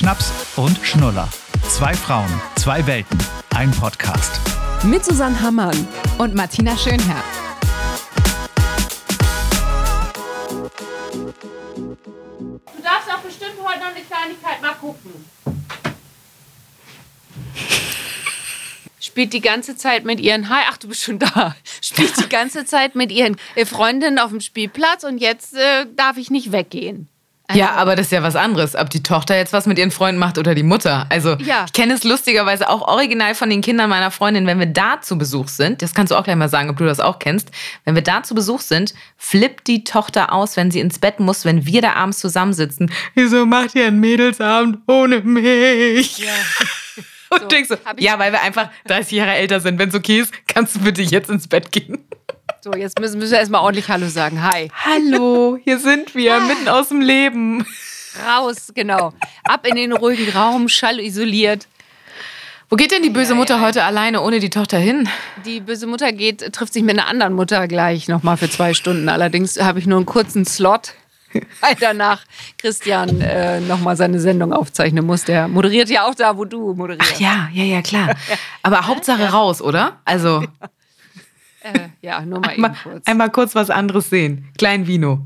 Schnaps und Schnuller. Zwei Frauen, zwei Welten, ein Podcast. Mit Susanne Hammann und Martina Schönherr. Du darfst auch bestimmt heute noch eine Kleinigkeit mal gucken. Spielt die ganze Zeit mit ihren, hi, ach du bist schon da, spielt die ganze Zeit mit ihren Freundinnen auf dem Spielplatz und jetzt äh, darf ich nicht weggehen. Ja, aber das ist ja was anderes, ob die Tochter jetzt was mit ihren Freunden macht oder die Mutter. Also Ja. ich kenne es lustigerweise auch original von den Kindern meiner Freundin, wenn wir da zu Besuch sind, das kannst du auch gleich mal sagen, ob du das auch kennst, wenn wir da zu Besuch sind, flippt die Tochter aus, wenn sie ins Bett muss, wenn wir da abends zusammensitzen. Wieso macht ihr einen Mädelsabend ohne mich? Ja. Und So, denkst so, ich- ja, weil wir einfach 30 Jahre älter sind. Wenn es okay ist, kannst du bitte jetzt ins Bett gehen. So, jetzt müssen, müssen wir erstmal ordentlich Hallo sagen. Hi. Hallo, hier sind wir, mitten aus dem Leben. Raus, genau. Ab in den ruhigen Raum, schallisoliert. Wo geht denn die böse Mutter heute alleine ohne die Tochter hin? Die böse Mutter geht, trifft sich mit einer anderen Mutter gleich nochmal für zwei Stunden. Allerdings habe ich nur einen kurzen Slot, weil danach Christian äh, nochmal seine Sendung aufzeichnen muss. Der moderiert ja auch da, wo du moderierst. Ja, ja, ja, klar. Aber Hauptsache raus, oder? Also Äh, ja, nur mal eben einmal, kurz. einmal kurz was anderes sehen. Klein Vino.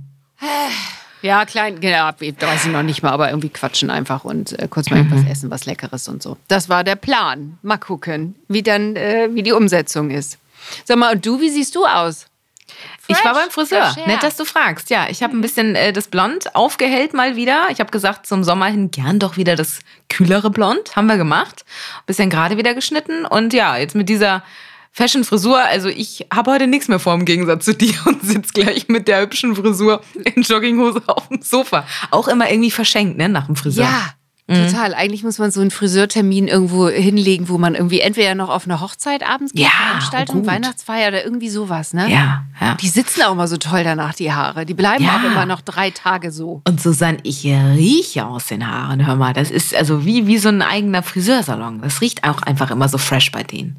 Ja, klein, ja, weiß ich noch nicht mal, aber irgendwie quatschen einfach und äh, kurz mal irgendwas essen, was Leckeres und so. Das war der Plan. Mal gucken, wie dann, äh, wie die Umsetzung ist. Sag mal, und du, wie siehst du aus? Ich war Fresh, beim Friseur. fresh. Nett, dass du fragst. Ja, ich habe ein bisschen äh, das Blond aufgehellt mal wieder. Ich habe gesagt, zum Sommer hin gern doch wieder das kühlere Blond. Haben wir gemacht. Bisschen gerade wieder geschnitten. Und ja, jetzt mit dieser Fashion-Frisur. Also ich habe heute nichts mehr vor im Gegensatz zu dir und sitze gleich mit der hübschen Frisur in Jogginghose auf dem Sofa. Auch immer irgendwie verschenkt, ne, nach dem Friseur. Ja, Mhm. total. Eigentlich muss man so einen Friseurtermin irgendwo hinlegen, wo man irgendwie entweder noch auf eine Hochzeit abends geht, Ja, Veranstaltung, gut. Weihnachtsfeier oder irgendwie sowas, ne? Ja, ja. Die sitzen auch immer so toll danach, die Haare. Die bleiben Ja. auch immer noch drei Tage so. Und Susanne, ich rieche aus den Haaren. Hör mal, das ist also wie, wie so ein eigener Friseursalon. Das riecht auch einfach immer so fresh bei denen.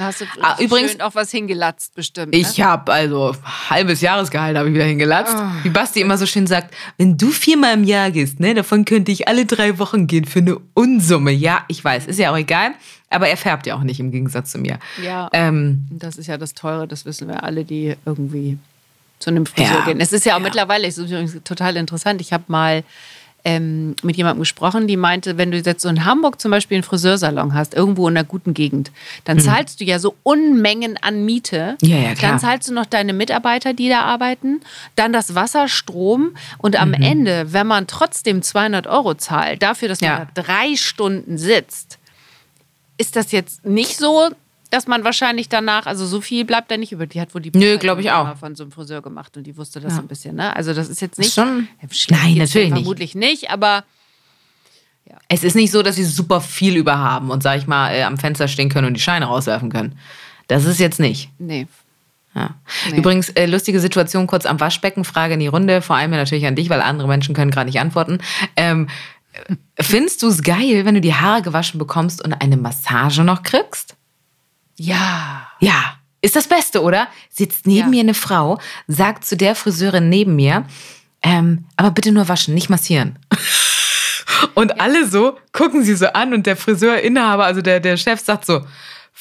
Da hast du Ah, übrigens- auch was hingelatzt bestimmt. Ne? Ich habe also halbes Jahresgehalt habe ich wieder hingelatzt. Wie Basti immer so schön sagt, wenn du viermal im Jahr gehst, ne, davon könnte ich alle drei Wochen gehen für eine Unsumme. Ja, ich weiß, ist ja auch egal. Aber er färbt ja auch nicht im Gegensatz zu mir. Ja. Ähm, Das ist ja das Teure, das wissen wir alle, die irgendwie zu einem Friseur Ja. gehen. Es ist ja auch Ja. mittlerweile, es ist übrigens total interessant. Ich habe mal ähm, mit jemandem gesprochen, die meinte, wenn du jetzt so in Hamburg zum Beispiel einen Friseursalon hast, irgendwo in einer guten Gegend, dann zahlst du ja so Unmengen an Miete. Mhm. Ja, ja, klar. Dann zahlst du noch deine Mitarbeiter, die da arbeiten, dann das Wasser, Strom und am Mhm. Ende, wenn man trotzdem 200 Euro zahlt, dafür, dass man Ja. da drei Stunden sitzt, ist das jetzt nicht so, dass man wahrscheinlich danach, also so viel bleibt da nicht über. Die hat wohl die Nö, ich auch. von so einem Friseur gemacht und die wusste das so ein bisschen. Ne? Also das ist jetzt nicht schon- Ja, Nein, natürlich ja nicht. Vermutlich nicht, aber es ist nicht so, dass sie super viel über haben und, sag ich mal, äh, am Fenster stehen können und die Scheine rauswerfen können. Das ist jetzt nicht. nee. Ja. Nee. Übrigens, äh, lustige Situation kurz am Waschbecken, Frage in die Runde, vor allem natürlich an dich, weil andere Menschen können gerade nicht antworten. Ähm, äh, findest du es geil, wenn du die Haare gewaschen bekommst und eine Massage noch kriegst? Ja. Ja, ist das Beste, oder? Sitzt neben Ja. mir eine Frau, sagt zu der Friseurin neben mir, ähm, aber bitte nur waschen, nicht massieren. Und alle so gucken sie so an und der Friseurinhaber, also der, der Chef, sagt so,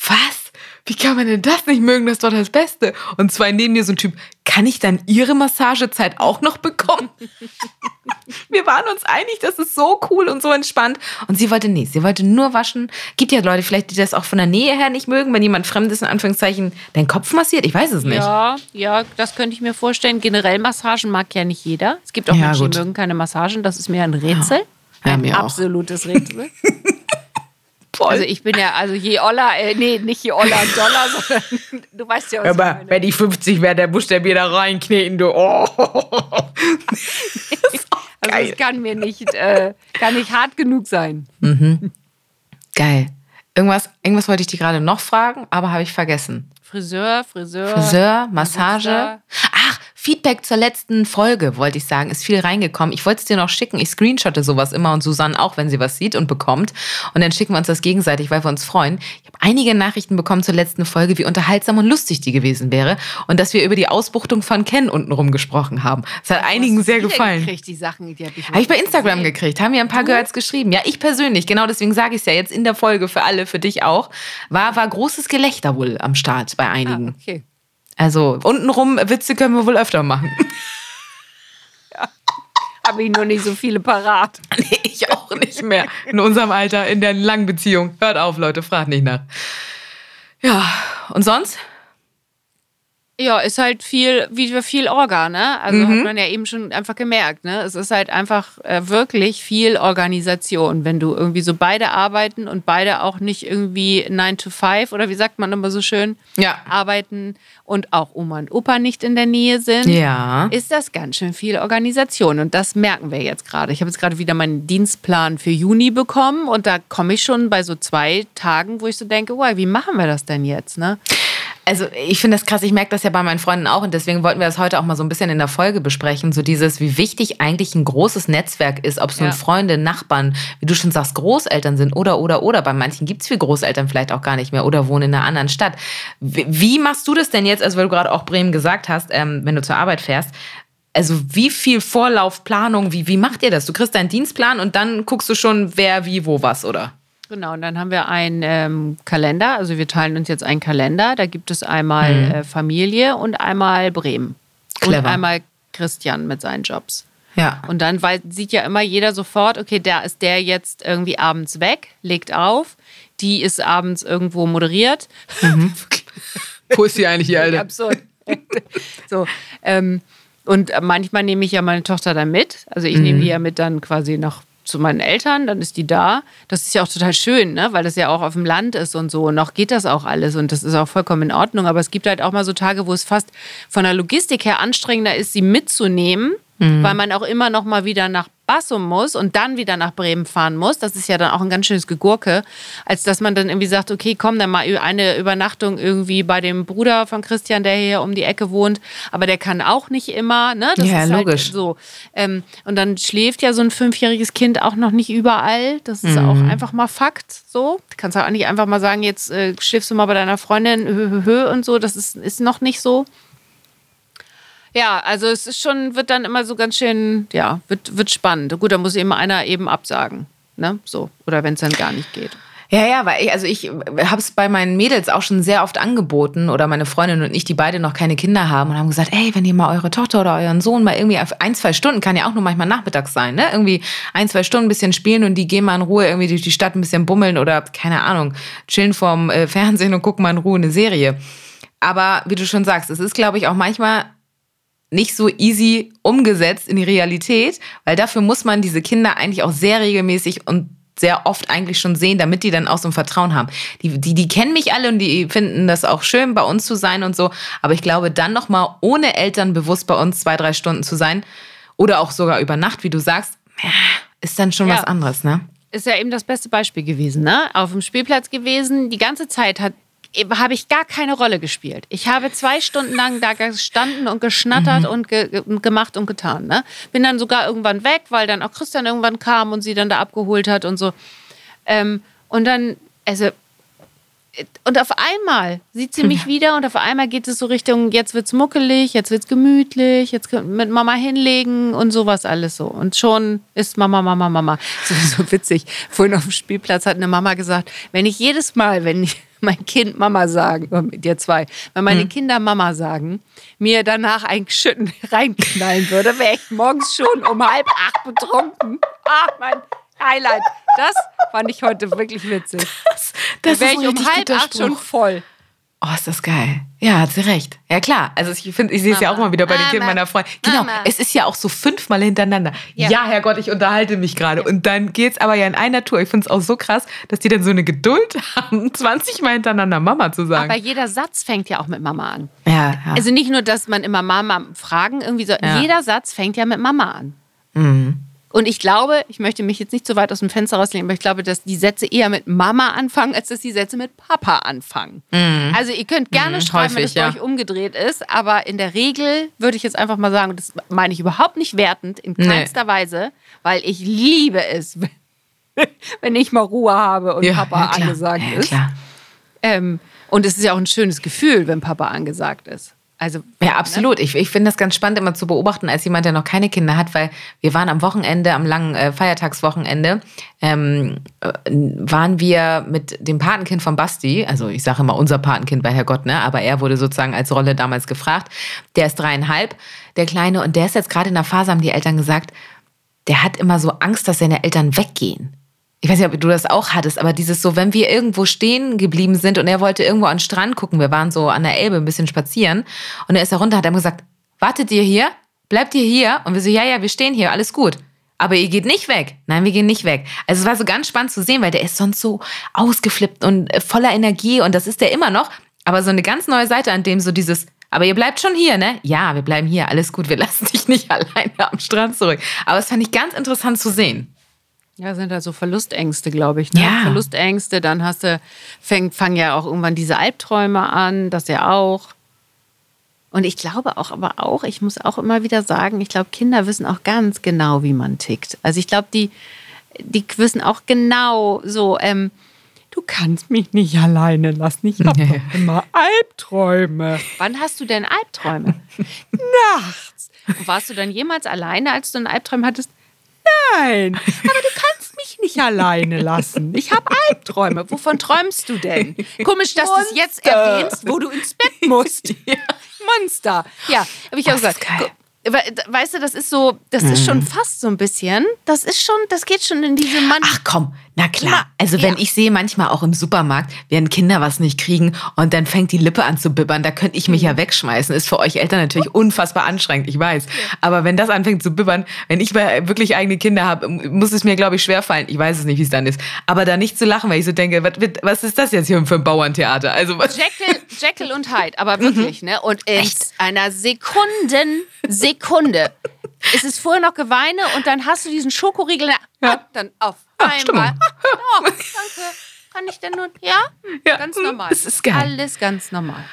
was? Wie kann man denn das nicht mögen? Das ist doch das Beste. Und zwei neben mir so ein Typ, kann ich dann ihre Massagezeit auch noch bekommen? Wir waren uns einig, das ist so cool und so entspannt. Und sie wollte nicht, sie wollte nur waschen. Gibt ja Leute vielleicht, die das auch von der Nähe her nicht mögen, wenn jemand Fremdes in Anführungszeichen deinen Kopf massiert. Ich weiß es nicht. Ja, ja, das könnte ich mir vorstellen. Generell Massagen mag ja nicht jeder. Es gibt auch Ja, Menschen, gut. die mögen keine Massagen. Das ist mir ein Rätsel. Ja, ein mir auch. absolutes Rätsel. Voll. Also ich bin ja, also je Oller, äh, nee, nicht je Oller Dollar, sondern du weißt ja, was ich aber meine. wenn ich 50 wäre, der buchstabier da reinkneten, du. Oh. Also es kann mir nicht, äh, kann nicht hart genug sein. Geil. Irgendwas, irgendwas wollte ich dir gerade noch fragen, aber habe ich vergessen. Friseur, Friseur. Friseur, Massage. Friseur. Ach, Feedback zur letzten Folge, wollte ich sagen, ist viel reingekommen. Ich wollte es dir noch schicken. Ich screenshotte sowas immer und Susanne auch, wenn sie was sieht und bekommt. Und dann schicken wir uns das gegenseitig, weil wir uns freuen. Ich habe einige Nachrichten bekommen zur letzten Folge, wie unterhaltsam und lustig die gewesen wäre. Und dass wir über die Ausbuchtung von Ken untenrum gesprochen haben. Das hat einigen sehr gefallen. Gekriegt, die Sachen, die hab ich, Habe ich bei Instagram gesehen. gekriegt. Haben mir ein paar Girls geschrieben. Ja, ich persönlich. Genau deswegen sage ich es ja jetzt in der Folge für alle, für dich auch. War, war großes Gelächter wohl am Start bei einigen. Ah, okay. Also untenrum Witze können wir wohl öfter machen. Habe ich nur nicht so viele parat. nee, ich auch nicht mehr. In unserem Alter, in der langen Beziehung. Hört auf, Leute, fragt nicht nach. Ja, und sonst? Ja, ist halt viel, wie viel Orga, ne? Also hat man ja eben schon einfach gemerkt, ne? Es ist halt einfach äh, wirklich viel Organisation, wenn du irgendwie so beide arbeiten und beide auch nicht irgendwie 9 to 5 oder wie sagt man immer so schön, Ja. arbeiten und auch Oma und Opa nicht in der Nähe sind. Ja. Ist das ganz schön viel Organisation und das merken wir jetzt gerade. Ich habe jetzt gerade wieder meinen Dienstplan für Juni bekommen und da komme ich schon bei so zwei Tagen, wo ich so denke, wow, wie machen wir das denn jetzt, ne? Also ich finde das krass, ich merke das ja bei meinen Freunden auch und deswegen wollten wir das heute auch mal so ein bisschen in der Folge besprechen, so dieses, wie wichtig eigentlich ein großes Netzwerk ist, ob es nun Ja. Freunde, Nachbarn, wie du schon sagst, Großeltern sind oder, oder, oder. Bei manchen gibt es viele Großeltern vielleicht auch gar nicht mehr oder wohnen in einer anderen Stadt. Wie, wie machst du das denn jetzt, also weil du gerade auch Bremen gesagt hast, ähm, wenn du zur Arbeit fährst, also wie viel Vorlauf, Planung, wie, wie macht ihr das? Du kriegst deinen Dienstplan und dann guckst du schon, wer, wie, wo, was, oder? Genau, und dann haben wir einen ähm, Kalender, also wir teilen uns jetzt einen Kalender. Da gibt es einmal äh, Familie und einmal Bremen. Und Clever. einmal Christian mit seinen Jobs. Ja. Und dann weiß, sieht ja immer jeder sofort, okay, da ist der jetzt irgendwie abends weg, legt auf, die ist abends irgendwo moderiert. Wo ist sie eigentlich, die Absurd. so, ähm, und manchmal nehme ich ja meine Tochter dann mit. Also ich nehme die ja mit dann quasi noch zu meinen Eltern, dann ist die da. Das ist ja auch total schön, ne? weil das ja auch auf dem Land ist und so. Und noch geht das auch alles und das ist auch vollkommen in Ordnung. Aber es gibt halt auch mal so Tage, wo es fast von der Logistik her anstrengender ist, sie mitzunehmen, weil man auch immer noch mal wieder nach Bassum muss und dann wieder nach Bremen fahren muss. Das ist ja dann auch ein ganz schönes Gegurke, als dass man dann irgendwie sagt, okay, komm, dann mal eine Übernachtung irgendwie bei dem Bruder von Christian, der hier um die Ecke wohnt, aber der kann auch nicht immer. Ne? Das Ja, ist logisch. Halt so. Ähm, und dann schläft ja so ein fünfjähriges Kind auch noch nicht überall. Das ist auch einfach mal Fakt. So, du kannst auch nicht einfach mal sagen, jetzt äh, schläfst du mal bei deiner Freundin hö, hö, hö und so. Das ist, ist noch nicht so. Ja, also es ist schon, wird dann immer so ganz schön, ja, wird, wird spannend. Gut, da muss eben einer eben absagen. Ne? So. Oder wenn es dann gar nicht geht. Ja, ja, weil ich, also ich habe es bei meinen Mädels auch schon sehr oft angeboten oder meine Freundin und ich, die beide noch keine Kinder haben und haben gesagt, ey, wenn ihr mal eure Tochter oder euren Sohn mal irgendwie ein, zwei Stunden, kann ja auch nur manchmal nachmittags sein, ne? Irgendwie ein, zwei Stunden ein bisschen spielen und die gehen mal in Ruhe irgendwie durch die Stadt ein bisschen bummeln oder, keine Ahnung, chillen vorm äh, Fernsehen und gucken mal in Ruhe eine Serie. Aber wie du schon sagst, es ist, glaube ich, auch manchmal nicht so easy umgesetzt in die Realität, weil dafür muss man diese Kinder eigentlich auch sehr regelmäßig und sehr oft eigentlich schon sehen, damit die dann auch so ein Vertrauen haben. Die, die, die kennen mich alle und die finden das auch schön, bei uns zu sein und so. Aber ich glaube, dann nochmal ohne Eltern bewusst bei uns zwei, drei Stunden zu sein oder auch sogar über Nacht, wie du sagst, ist dann schon Ja. was anderes, ne? ist ja eben das beste Beispiel gewesen, ne? Auf dem Spielplatz gewesen, die ganze Zeit hat habe ich gar keine Rolle gespielt. Ich habe zwei Stunden lang da gestanden und geschnattert und ge ge- gemacht und getan. Ne? Bin dann sogar irgendwann weg, weil dann auch Christian irgendwann kam und sie dann da abgeholt hat und so. Ähm, und dann, also, und auf einmal sieht sie mich wieder und auf einmal geht es so Richtung, jetzt wird's muckelig, jetzt wird's gemütlich, jetzt können wir mit Mama hinlegen und sowas alles so. Und schon ist Mama, Mama, Mama. So, so witzig. Vorhin auf dem Spielplatz hat eine Mama gesagt, wenn ich jedes Mal, wenn ich mein Kind Mama sagen, oder mit dir zwei, wenn meine Kinder Mama sagen, mir danach ein Schütten reinknallen würde, wäre ich morgens schon um halb acht betrunken. Ah, mein Highlight. Das fand ich heute wirklich witzig. Das wäre ist ein ich um halb acht schon voll. Oh, ist das geil. Ja, hat sie recht. Ja, klar. Also ich finde, ich sehe es ja auch mal wieder bei den Mama. Kindern meiner Freundin. Genau, Mama. es ist ja auch so fünfmal hintereinander. Ja, Ja. Herrgott, ich unterhalte mich gerade. Und dann geht's aber ja in einer Tour. Ich finde es auch so krass, dass die dann so eine Geduld haben, 20 Mal hintereinander Mama zu sagen. Aber jeder Satz fängt ja auch mit Mama an. ja, ja. Also nicht nur, dass man immer Mama fragen, irgendwie so. Ja. Jeder Satz fängt ja mit Mama an. Und ich glaube, ich möchte mich jetzt nicht so weit aus dem Fenster rauslehnen, aber ich glaube, dass die Sätze eher mit Mama anfangen, als dass die Sätze mit Papa anfangen. Mhm. Also ihr könnt gerne Mhm, schreiben, wenn häufig, es bei ja. euch umgedreht ist, aber in der Regel würde ich jetzt einfach mal sagen, das meine ich überhaupt nicht wertend, in Nee. keinster Weise, weil ich liebe es, wenn ich mal Ruhe habe und Papa klar. angesagt ja, ja, ist. Klar. Ähm, und es ist ja auch ein schönes Gefühl, wenn Papa angesagt ist. Also Ja, absolut. Ich, ich finde das ganz spannend immer zu beobachten, als jemand, der noch keine Kinder hat, weil wir waren am Wochenende, am langen äh, Feiertagswochenende, ähm, äh, waren wir mit dem Patenkind von Basti, also ich sage immer unser Patenkind bei Herrgott, ne? aber er wurde sozusagen als Rolle damals gefragt. Der ist dreieinhalb, der Kleine, und der ist jetzt gerade in der Phase, haben die Eltern gesagt, der hat immer so Angst, dass seine Eltern weggehen. Ich weiß nicht, ob du das auch hattest, aber dieses so, wenn wir irgendwo stehen geblieben sind und er wollte irgendwo an den Strand gucken, wir waren so an der Elbe ein bisschen spazieren und er ist da runter, hat er gesagt, wartet ihr hier? Bleibt ihr hier? Und wir so, ja, ja, wir stehen hier, alles gut. Aber ihr geht nicht weg. Nein, wir gehen nicht weg. Also es war so ganz spannend zu sehen, weil der ist sonst so ausgeflippt und äh, voller Energie und das ist der immer noch. Aber so eine ganz neue Seite, an dem so dieses, aber ihr bleibt schon hier, ne? Ja, wir bleiben hier, alles gut, wir lassen dich nicht alleine am Strand zurück. Aber das fand ich ganz interessant zu sehen. Ja, sind da so Verlustängste, glaube ich. Ne? Ja. Verlustängste, dann hast du, fängt, fangen ja auch irgendwann diese Albträume an, das ja auch. Und ich glaube auch, aber auch, ich muss auch immer wieder sagen, ich glaube, Kinder wissen auch ganz genau, wie man tickt. Also ich glaube, die, die wissen auch genau so, ähm, du kannst mich nicht alleine lassen. Ich habe Nee. immer Albträume. Wann hast du denn Albträume? Nachts. Und warst du dann jemals alleine, als du einen Albtraum hattest? Nein, aber du kannst mich nicht alleine lassen. Ich habe Albträume. Wovon träumst du denn? Komisch, dass du es jetzt erwähnst, wo du ins Bett musst. Monster. Ja, habe ich auch gesagt. Weißt du, das ist so, das ist schon fast so ein bisschen, das ist schon, das geht schon in diese Mann. Ach komm, na klar. Also wenn ja. ich sehe manchmal auch im Supermarkt, wenn Kinder was nicht kriegen und dann fängt die Lippe an zu bibbern, da könnte ich mich Mhm. ja wegschmeißen. Ist für euch Eltern natürlich unfassbar anstrengend, ich weiß. Aber wenn das anfängt zu bibbern, wenn ich mal wirklich eigene Kinder habe, muss es mir, glaube ich, schwerfallen. Ich weiß es nicht, wie es dann ist. Aber da nicht zu lachen, weil ich so denke, was, was ist das jetzt hier für ein Bauerntheater? Also was? Jekyll, Jekyll und Hyde, aber wirklich, ne? Und in einer Sekunden, Sekunde ist es vorher noch Geweine und dann hast du diesen Schokoriegel Ja. dann auf Ah, Stimmung. einmal. Oh, danke. Kann ich denn nun? Ja? Ja, Ganz hm, normal. das ist geil. Alles ganz normal.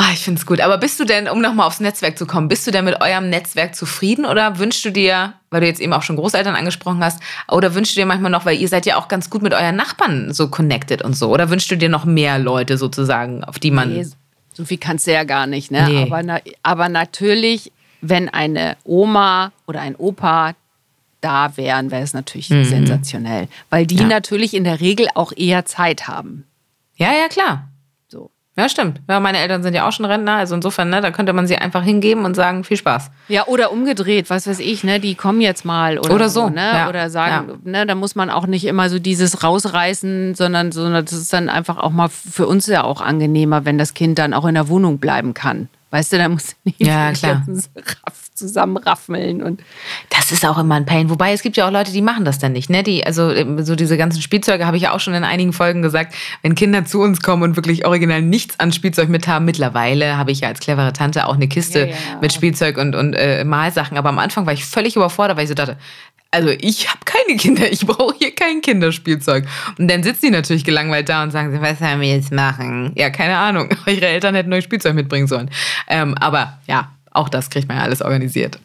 Ah, ich finde es gut. Aber bist du denn, um nochmal aufs Netzwerk zu kommen, bist du denn mit eurem Netzwerk zufrieden oder wünschst du dir, weil du jetzt eben auch schon Großeltern angesprochen hast, oder wünschst du dir manchmal noch, weil ihr seid ja auch ganz gut mit euren Nachbarn so connected und so, oder wünschst du dir noch mehr Leute sozusagen, auf die man. Nee, so viel kannst du ja gar nicht, ne? Nee. Aber, na, aber natürlich, wenn eine Oma oder ein Opa da wären, wäre es natürlich sensationell. Weil die Mhm. Ja. natürlich in der Regel auch eher Zeit haben. Ja, ja, klar. So. Ja, stimmt. Ja, meine Eltern sind ja auch schon Rentner, also insofern, ne, da könnte man sie einfach hingeben und sagen, viel Spaß. Ja, oder umgedreht, was weiß ich, ne? Die kommen jetzt mal oder, Oder so, ne? ja, Oder sagen, ne, da muss man auch nicht immer so dieses rausreißen, sondern, sondern das ist dann einfach auch mal für uns ja auch angenehmer, wenn das Kind dann auch in der Wohnung bleiben kann. Weißt du, da muss nicht Ja, klar. ganzen Raff zusammenraffeln und Das ist auch immer ein Pain. Wobei es gibt ja auch Leute, die machen das dann nicht. Ne? Die, also ähm, so diese ganzen Spielzeuge habe ich ja auch schon in einigen Folgen gesagt. Wenn Kinder zu uns kommen und wirklich original nichts an Spielzeug mit haben, mittlerweile habe ich ja als clevere Tante auch eine Kiste Ja, ja. mit Spielzeug und, und äh, Malsachen. Aber am Anfang war ich völlig überfordert, weil ich so dachte, also ich habe keine Kinder, ich brauche hier kein Kinderspielzeug. Und dann sitzen die natürlich gelangweilt da und sagen, sie, was sollen wir jetzt machen? Ja, keine Ahnung. Ihre Eltern hätten euch Spielzeug mitbringen sollen. Ähm, aber ja, auch das kriegt man ja alles organisiert.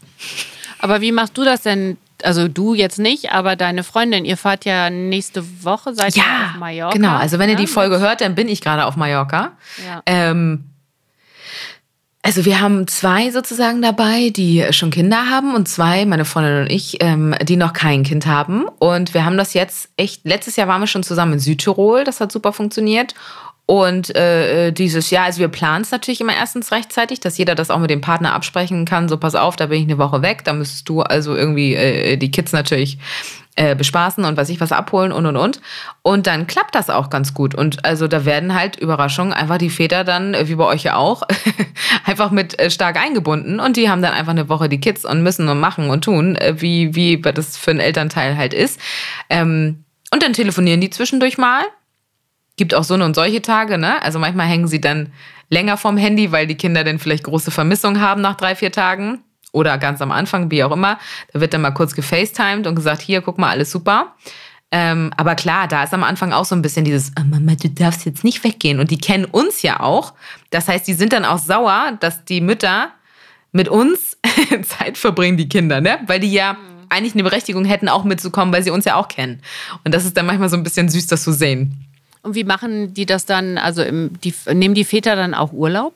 Aber wie machst du das denn? Also du jetzt nicht, aber deine Freundin, ihr fahrt ja nächste Woche, seid ihr auf Mallorca. Genau, also wenn ihr die ne? Folge hört, dann bin ich gerade auf Mallorca. Ja. Ähm, also wir haben zwei sozusagen dabei, die schon Kinder haben und zwei, meine Freundin und ich, ähm, die noch kein Kind haben. Und wir haben das jetzt echt, letztes Jahr waren wir schon zusammen in Südtirol, das hat super funktioniert. Und äh, dieses Jahr, also wir planen es natürlich immer erstens rechtzeitig, dass jeder das auch mit dem Partner absprechen kann. So, pass auf, da bin ich eine Woche weg, da müsstest du also irgendwie äh, die Kids natürlich äh, bespaßen und was ich was abholen und und und. Und dann klappt das auch ganz gut. Und also da werden halt Überraschungen einfach die Väter dann, äh, wie bei euch ja auch, einfach mit äh, stark eingebunden und die haben dann einfach eine Woche die Kids und müssen und machen und tun, äh, wie, wie das für einen Elternteil halt ist. Ähm, und dann telefonieren die zwischendurch mal. Gibt auch so eine und solche Tage, ne? Also manchmal hängen sie dann länger vom Handy, weil die Kinder dann vielleicht große Vermissung haben nach drei, vier Tagen. oder ganz am Anfang, wie auch immer. Da wird dann mal kurz gefacetimed und gesagt, hier, guck mal, alles super. Ähm, aber klar, da ist am Anfang auch so ein bisschen dieses, oh Mama, du darfst jetzt nicht weggehen. Und die kennen uns ja auch. Das heißt, die sind dann auch sauer, dass die Mütter mit uns Zeit verbringen, die Kinder, ne? Weil die ja eigentlich eine Berechtigung hätten, auch mitzukommen, weil sie uns ja auch kennen. Und das ist dann manchmal so ein bisschen süß, das zu sehen. Und wie machen die das dann? Also im, die, nehmen die Väter dann auch Urlaub?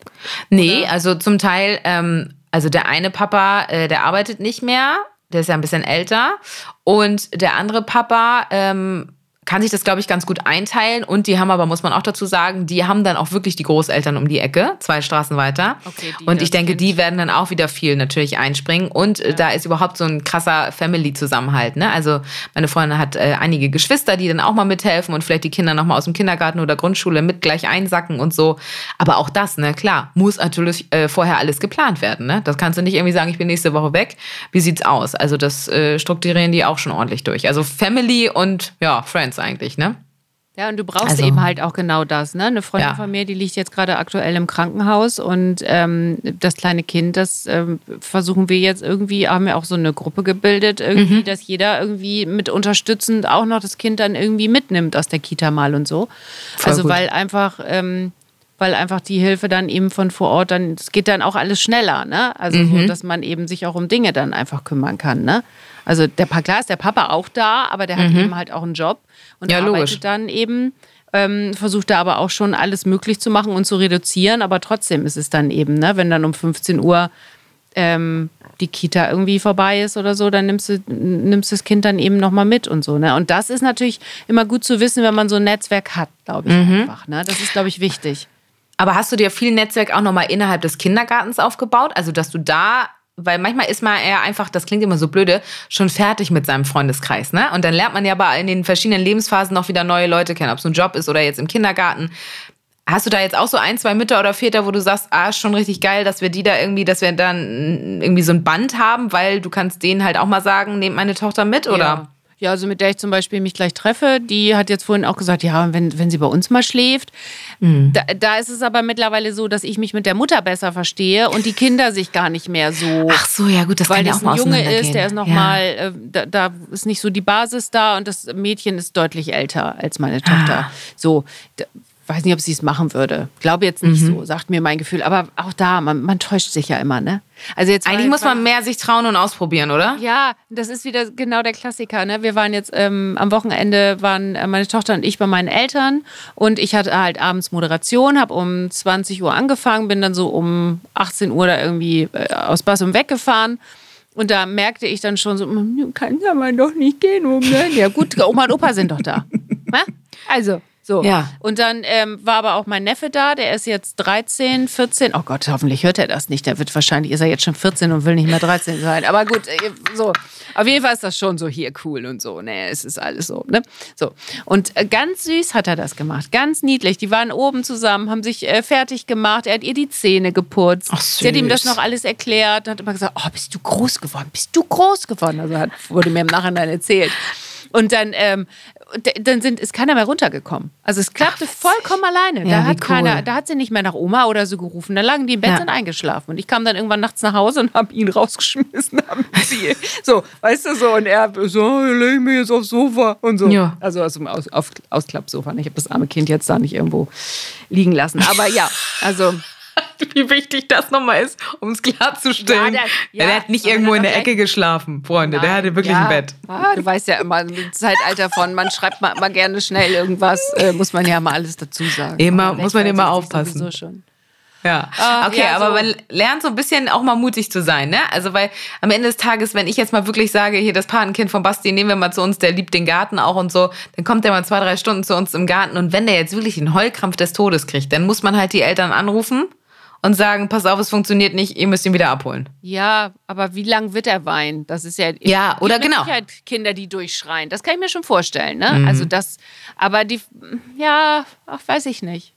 Nee, also zum Teil, ähm, also der eine Papa, äh, der arbeitet nicht mehr, der ist ja ein bisschen älter. Und der andere Papa ähm, kann sich das, glaube ich, ganz gut einteilen. Und die haben aber, muss man auch dazu sagen, die haben dann auch wirklich die Großeltern um die Ecke, zwei Straßen weiter. Okay, und ich denke, Kind- die werden dann auch wieder viel natürlich einspringen. Und äh, da ist überhaupt so ein krasser Family-Zusammenhalt. Ne? Also meine Freundin hat äh, einige Geschwister, die dann auch mal mithelfen und vielleicht die Kinder nochmal aus dem Kindergarten oder Grundschule mit gleich einsacken und so. Aber auch das, ne, klar, muss natürlich äh, vorher alles geplant werden. Ne? Das kannst du nicht irgendwie sagen, ich bin nächste Woche weg. Wie sieht's aus? Also das äh, strukturieren die auch schon ordentlich durch. Also Family und ja, Friends eigentlich, ne? Ja, und du brauchst Also- eben halt auch genau das. Ne? Eine Freundin Ja. von mir, die liegt jetzt gerade aktuell im Krankenhaus und ähm, das kleine Kind, das ähm, versuchen wir jetzt irgendwie, haben wir auch so eine Gruppe gebildet, Mhm. irgendwie, dass jeder irgendwie mit unterstützend auch noch das Kind dann irgendwie mitnimmt aus der Kita mal und so. Voll also gut. weil einfach, ähm, weil einfach die Hilfe dann eben von vor Ort dann, es geht dann auch alles schneller, ne? Also Mhm. so, dass man eben sich auch um Dinge dann einfach kümmern kann, ne? Also der klar ist der Papa auch da, aber der hat eben halt auch einen Job und Mhm. Ja, arbeitet logisch. dann eben, ähm, versucht er aber auch schon alles möglich zu machen und zu reduzieren, aber trotzdem ist es dann eben, ne, wenn dann um 15 Uhr ähm, die Kita irgendwie vorbei ist oder so, dann nimmst du nimmst das Kind dann eben nochmal mit und so. Ne? Und das ist natürlich immer gut zu wissen, wenn man so ein Netzwerk hat, glaube ich Mhm. einfach. Ne? Das ist, glaube ich, wichtig. Aber hast du dir viel Netzwerk auch nochmal innerhalb des Kindergartens aufgebaut? Also, dass du da, weil manchmal ist man eher einfach, das klingt immer so blöde, schon fertig mit seinem Freundeskreis, ne? Und dann lernt man ja aber in den verschiedenen Lebensphasen noch wieder neue Leute kennen, ob es ein Job ist oder jetzt im Kindergarten. Hast du da jetzt auch so ein, zwei Mütter oder Väter, wo du sagst, ah, ist schon richtig geil, dass wir die da irgendwie, dass wir dann irgendwie so ein Band haben, weil du kannst denen halt auch mal sagen, nehmt meine Tochter mit, oder? Ja. Ja, also mit der ich zum Beispiel mich gleich treffe, die hat jetzt vorhin auch gesagt, ja, wenn, wenn sie bei uns mal schläft. Mhm. Da, da ist es aber mittlerweile so, dass ich mich mit der Mutter besser verstehe und die Kinder sich gar nicht mehr so. Ach so, ja gut, das weil kann ja auch mal ein Junge ist, der ist Ja. nochmal, äh, da, da ist nicht so die Basis da und das Mädchen ist deutlich älter als meine Tochter. Ah. So, weiß nicht, ob sie es machen würde. Glaube jetzt nicht Mhm. so, sagt mir mein Gefühl. Aber auch da, man, man täuscht sich ja immer, ne? Also jetzt Eigentlich muss man mehr sich trauen und ausprobieren, oder? ja, das ist wieder genau der Klassiker. Ne? Wir waren jetzt ähm, am Wochenende, waren äh, meine Tochter und ich bei meinen Eltern und ich hatte halt abends Moderation, habe um 20 Uhr angefangen, bin dann so um 18 Uhr da irgendwie äh, aus Bassum weggefahren. Und da merkte ich dann schon so, "Hm, kann ja mal doch nicht gehen. um, ne?" Ja gut, Oma und Opa sind doch da. Ne? Also, so. Ja. Und dann ähm, war aber auch mein Neffe da, der ist jetzt 13, 14. Oh Gott, hoffentlich hört er das nicht. Der wird wahrscheinlich, ist er jetzt schon 14 und will nicht mehr 13 sein. Aber gut, äh, so. Auf jeden Fall ist das schon so hier cool und so. Ne, es ist alles so, ne? So. Und äh, ganz süß hat er das gemacht. Ganz niedlich. Die waren oben zusammen, haben sich äh, fertig gemacht. Er hat ihr die Zähne geputzt. Ach, Sie hat ihm das süß. noch alles erklärt und hat immer gesagt, oh, bist du groß geworden? Bist du groß geworden? Also hat, wurde mir im Nachhinein erzählt. Und dann, ähm, dann sind, ist keiner mehr runtergekommen. Also es klappte vollkommen alleine. Ja, da, hat cool. keiner, da hat sie nicht mehr nach Oma oder so gerufen. Da lagen die im Bett Ja. und eingeschlafen. Und ich kam dann irgendwann nachts nach Hause und habe ihn rausgeschmissen am Ziel. So, weißt du so. Und er so, leg ich mich jetzt aufs Sofa und so. Ja. Also aus dem Aus, auf, Ausklappsofa. Ich habe das arme Kind jetzt da nicht irgendwo liegen lassen. Aber ja, also Wie wichtig das nochmal ist, um es klarzustellen. Ja, der- der, ja, hat nicht irgendwo in der Ecke geschlafen, Freunde. der Nein, hatte wirklich ja. ein Bett. Ah, du weißt ja immer, im Zeitalter von, man schreibt mal, mal gerne schnell irgendwas, äh, muss man ja mal alles dazu sagen. Immer, Aber muss man immer aufpassen. Schon. Ja. Ah, okay, ja, aber so. man lernt so ein bisschen auch mal mutig zu sein, ne? Also, weil am Ende des Tages, wenn ich jetzt mal wirklich sage, hier das Patenkind von Basti, nehmen wir mal zu uns, der liebt den Garten auch und so, dann kommt der mal zwei, drei Stunden zu uns im Garten und wenn der jetzt wirklich einen Heulkrampf des Todes kriegt, dann muss man halt die Eltern anrufen und sagen, pass auf, es funktioniert nicht, ihr müsst ihn wieder abholen. Ja, aber wie lang wird er weinen? Das ist ja. Ja, es gibt oder genau. Sicherheit Kinder, die durchschreien. Das kann ich mir schon vorstellen, ne? Mhm. Also das, aber die, ja, ach, weiß ich nicht.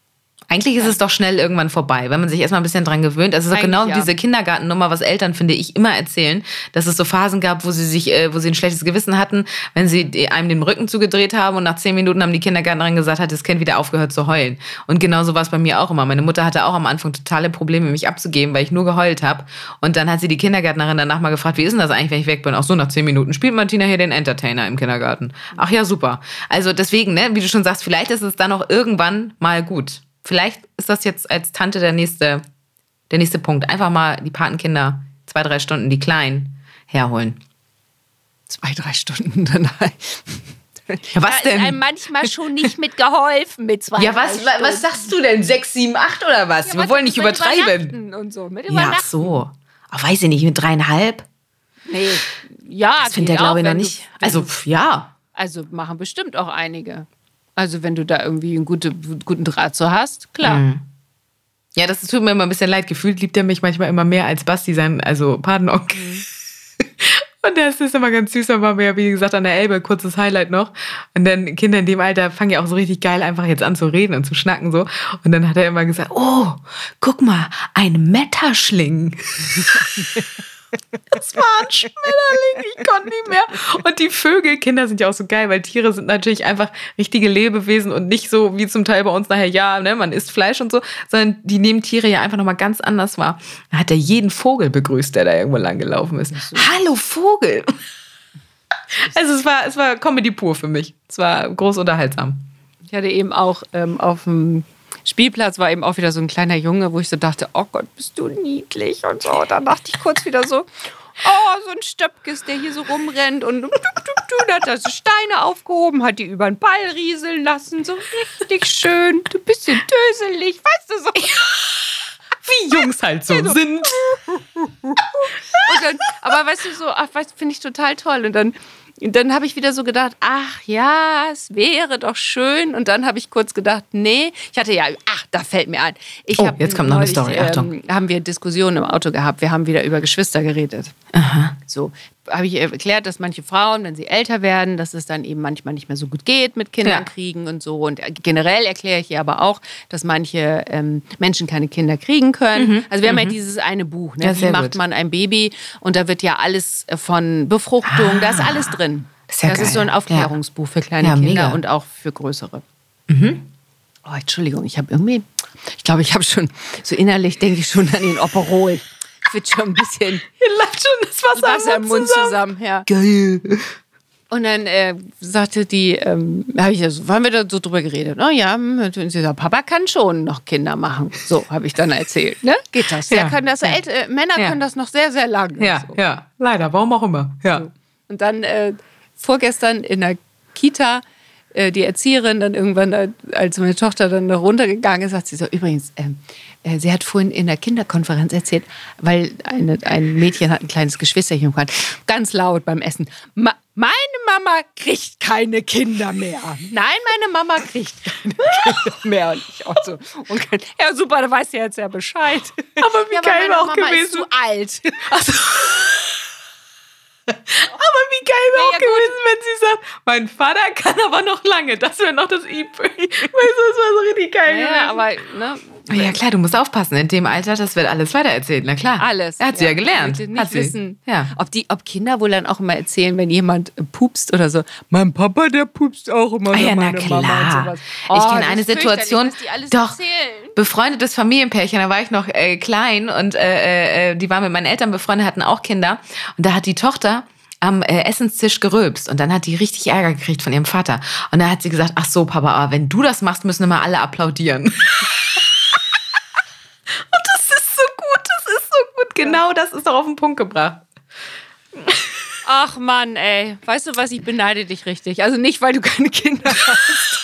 Eigentlich ist es doch schnell irgendwann vorbei, wenn man sich erstmal ein bisschen dran gewöhnt. Also es ist auch Eigentlich genau ja. diese Kindergartennummer, was Eltern, finde ich, immer erzählen, dass es so Phasen gab, wo sie sich, äh, wo sie ein schlechtes Gewissen hatten, wenn sie einem den Rücken zugedreht haben und nach zehn Minuten haben die Kindergärtnerin gesagt, hat das Kind wieder aufgehört zu heulen. Und genauso war es bei mir auch immer. Meine Mutter hatte auch am Anfang totale Probleme, mich abzugeben, weil ich nur geheult habe. Und dann hat sie die Kindergärtnerin danach mal gefragt, wie ist denn das eigentlich, wenn ich weg bin? Ach so, nach zehn Minuten spielt Martina hier den Entertainer im Kindergarten. Ach ja, super. Also deswegen, ne, wie du schon sagst, vielleicht ist es dann auch irgendwann mal gut. Vielleicht ist das jetzt als Tante der nächste, der nächste Punkt. Einfach mal die Patenkinder zwei, drei Stunden, die Kleinen, herholen. Zwei, drei Stunden danach. Ja, was da denn? Ist einem manchmal schon nicht mitgeholfen mit zwei. Ja, was, was sagst du denn? Sechs, sieben, acht oder was? Ja, Wir was wollen nicht mit übertreiben. Und so, mit Ja, ach so. Ach, weiß ich nicht, mit dreieinhalb? Nee. Ja, Das findet er, glaube ich, noch nicht. Also, pf, ja. Also machen bestimmt auch einige. Also wenn du da irgendwie einen gute, guten Draht so hast, klar. Mhm. Ja, das tut mir immer ein bisschen leid. Gefühlt liebt er mich manchmal immer mehr als Basti, sein, also Patenonkel. Und das ist immer ganz süß, dann waren wir ja, wie gesagt, an der Elbe, kurzes Highlight noch. Und dann Kinder in dem Alter fangen ja auch so richtig geil einfach jetzt an zu reden und zu schnacken so. Und dann hat er immer gesagt, oh, guck mal, ein Metaschling. Das war ein Schmetterling, ich konnte nicht mehr. Und die Vögel, Kinder sind ja auch so geil, weil Tiere sind natürlich einfach richtige Lebewesen und nicht so wie zum Teil bei uns nachher, ja, ne, man isst Fleisch und so, sondern die nehmen Tiere ja einfach nochmal ganz anders wahr. Da hat er jeden Vogel begrüßt, der da irgendwo lang gelaufen ist. Hallo Vogel! Also es war, es war Comedy pur für mich. Es war groß unterhaltsam. Ich hatte eben auch ähm, auf dem Spielplatz war eben auch wieder so ein kleiner Junge, wo ich so dachte, oh Gott, bist du niedlich und so. Dann dachte ich kurz wieder so, oh, so ein Stöpkes, der hier so rumrennt und du, du, du, da hat er so Steine aufgehoben, hat die über den Ball rieseln lassen, so richtig schön, du bist so döselig, weißt du so. Wie Jungs halt so sind. Und dann, aber weißt du so, ach, weißt, finde ich total toll. Und dann, dann habe ich wieder so gedacht, ach ja, es wäre doch schön. Und dann habe ich kurz gedacht, nee, ich hatte ja, ach, da fällt mir ein. Ich Oh, jetzt kommt noch eine Story, Achtung. Ähm, haben wir Diskussionen im Auto gehabt. Wir haben wieder über Geschwister geredet. So habe ich erklärt, dass manche Frauen, wenn sie älter werden, dass es dann eben manchmal nicht mehr so gut geht mit Kindern Ja. kriegen und so. Und generell erkläre ich ihr aber auch, dass manche ähm, Menschen keine Kinder kriegen können. Also wir haben ja dieses eine Buch, ne? Mhm. Ja, wie macht gut. man ein Baby? Und da wird ja alles äh, von Befruchtung, da ist alles drin. Ah, Das ist ja das ist geil. so ein Aufklärungsbuch für kleine Ja, Kinder mega. Mhm. und auch für größere. Oh, Entschuldigung, ich habe irgendwie, ich glaube, ich habe schon, so innerlich denke ich schon an den Operol. Ich wird schon ein bisschen Ihr lacht schon das Wasser, Wasser im Mund zusammen. Ja. Geil. Und dann äh, sagte die, ähm, habe ich ja so, haben wir da so drüber geredet. Oh ja, hm, und sie sagt, Papa kann schon noch Kinder machen. So habe ich dann erzählt. Ne? Geht das? Ja, können das ja. Äh, Männer Ja. können das noch sehr, sehr lange. Ja, So. ja. Leider, warum auch immer. Ja. Und dann äh, vorgestern in der Kita äh, die Erzieherin dann irgendwann, äh, als meine Tochter dann da runtergegangen ist, sagt sie so, übrigens, ähm, äh, sie hat vorhin in der Kinderkonferenz erzählt, weil eine, ein Mädchen hat ein kleines Geschwisterchen gehabt, ganz laut beim Essen. Ma meine Mama kriegt keine Kinder mehr. Nein, meine Mama kriegt keine Kinder mehr. Und ich auch so, okay. ja super, da weiß sie jetzt ja Bescheid. Aber wie ja, geil meine war auch Mama ist gewesen. zu alt. Aber wie geil wäre Ja, auch ja, gut. gewesen, wenn sie sagt, mein Vater kann aber noch lange. Das wäre noch das I. Weißt du, das war so richtig geil gewesen. Ja, aber ne, ja, klar, du musst aufpassen. In dem Alter, das wird alles weitererzählt. Na klar. Alles. Er hat sie ja gelernt. Ich möchte Hat nicht sie. wissen, Ja. ob, die, ob Kinder wohl dann auch immer erzählen, wenn jemand äh, pupst oder so. Mein Papa, der pupst auch immer. Ah ja, na klar. sowas. ich Oh, kenne eine Situation, doch, erzählen. befreundetes Familienpärchen, da war ich noch äh, klein und äh, äh, die waren mit meinen Eltern befreundet, hatten auch Kinder und da hat die Tochter am äh, Essenstisch gerülpst und dann hat die richtig Ärger gekriegt von ihrem Vater und dann hat sie gesagt, ach so Papa, aber wenn du das machst, müssen immer alle applaudieren. und das ist so gut, das ist so gut, genau das ist doch auf den Punkt gebracht. Ach Mann, ey. Weißt du was, ich beneide dich richtig. Also nicht, weil du keine Kinder hast.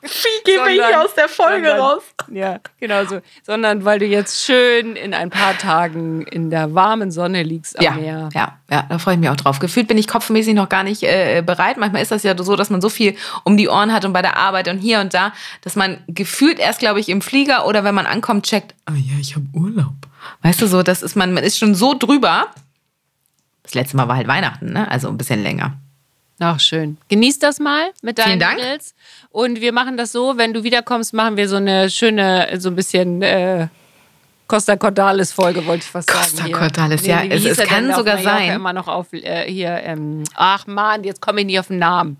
Wie gehen wir sondern- hier aus der Folge raus? Ja, genau so. Sondern weil du jetzt schön in ein paar Tagen in der warmen Sonne liegst am Ja, Meer. ja, ja, da freue ich mich auch drauf. Gefühlt bin ich kopfmäßig noch gar nicht äh, bereit. Manchmal ist das ja so, dass man so viel um die Ohren hat und bei der Arbeit und hier und da, dass man gefühlt erst, glaube ich, im Flieger oder wenn man ankommt, checkt, ah ja, ich habe Urlaub. Weißt du so, das ist man, man ist schon so drüber. Das letzte Mal war halt Weihnachten, ne? Also ein bisschen länger. Ach, schön. Genieß das mal mit deinen Vielen Dank. Mädels. Und wir machen das so, wenn du wiederkommst, machen wir so eine schöne, so ein bisschen äh, Costa Cordalis Folge, wollte ich fast Costa sagen. hier. Cordalis, ja, wie es- es kann sogar sein. immer noch auf äh, hier, ähm, ach man, jetzt komme ich nicht auf den Namen.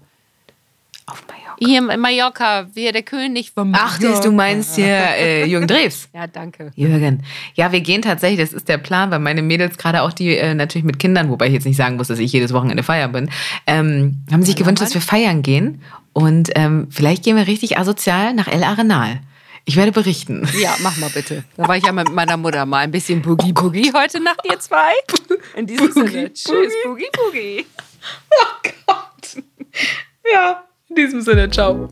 Mallorca. Hier in Mallorca, wer der König von Ach, das, du meinst hier äh, Jürgen Drews. Ja, danke. Jürgen. Ja, wir gehen tatsächlich, das ist der Plan, weil meine Mädels, gerade auch die äh, natürlich mit Kindern, wobei ich jetzt nicht sagen muss, dass ich jedes Wochenende feiern bin, ähm, haben sich gewünscht, dass wir feiern gehen. Und ähm, vielleicht gehen wir richtig asozial nach El Arenal. Ich werde berichten. Ja, mach mal bitte. Da war ich ja mit meiner Mutter mal ein bisschen Boogie Boogie heute Nacht, ihr zwei. In diesem Sinne. Tschüss, Boogie Boogie. Ja, in diesem Sinne, ciao.